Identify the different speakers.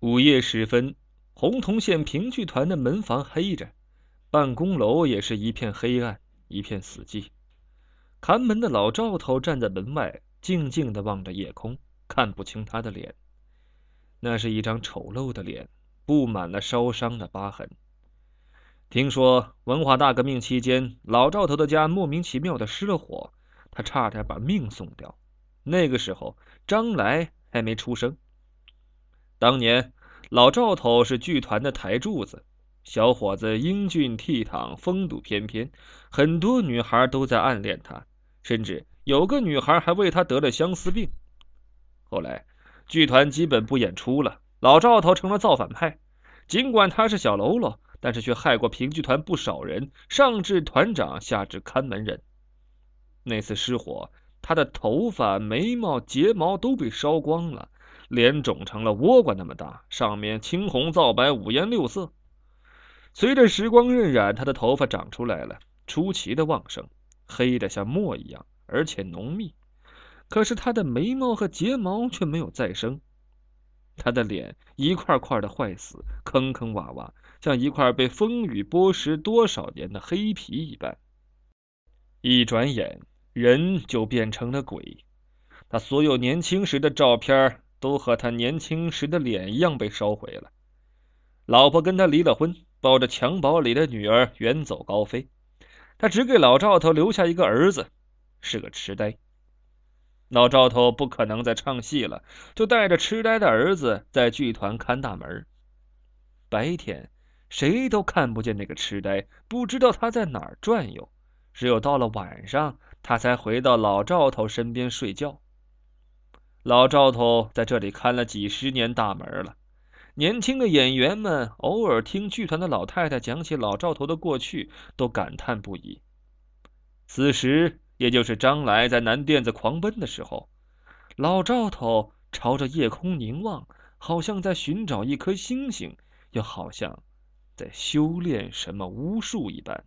Speaker 1: 午夜时分，洪洞县评剧团的门房黑着，办公楼也是一片黑暗，一片死寂。看门的老赵头站在门外，静静的望着夜空，看不清他的脸。那是一张丑陋的脸，布满了烧伤的疤痕。听说文化大革命期间，老赵头的家莫名其妙的失了火，他差点把命送掉。那个时候，张来还没出生。当年，老赵头是剧团的台柱子，小伙子英俊倜傥，风度翩翩，很多女孩都在暗恋他，甚至有个女孩还为他得了相思病。后来。剧团基本不演出了，老赵头成了造反派。尽管他是小喽啰，但是却害过评剧团不少人，上至团长，下至看门人。那次失火，他的头发、眉毛、睫毛都被烧光了，脸肿成了倭瓜那么大，上面青红皂白，五颜六色。随着时光荏苒，他的头发长出来了，出奇的旺盛，黑的像墨一样，而且浓密。可是他的眉毛和睫毛却没有再生，他的脸一块块的坏死，坑坑洼洼，像一块被风雨剥蚀多少年的黑皮一般。一转眼，人就变成了鬼。他所有年轻时的照片都和他年轻时的脸一样被烧毁了。老婆跟他离了婚，抱着襁褓里的女儿远走高飞。他只给老赵头留下一个儿子，是个痴呆。老赵头不可能再唱戏了，就带着痴呆的儿子在剧团看大门。白天谁都看不见那个痴呆，不知道他在哪儿转悠。只有到了晚上，他才回到老赵头身边睡觉。老赵头在这里看了几十年大门了。年轻的演员们偶尔听剧团的老太太讲起老赵头的过去，都感叹不已。此时。也就是张来在南店子狂奔的时候，老赵头朝着夜空凝望，好像在寻找一颗星星，又好像在修炼什么巫术一般。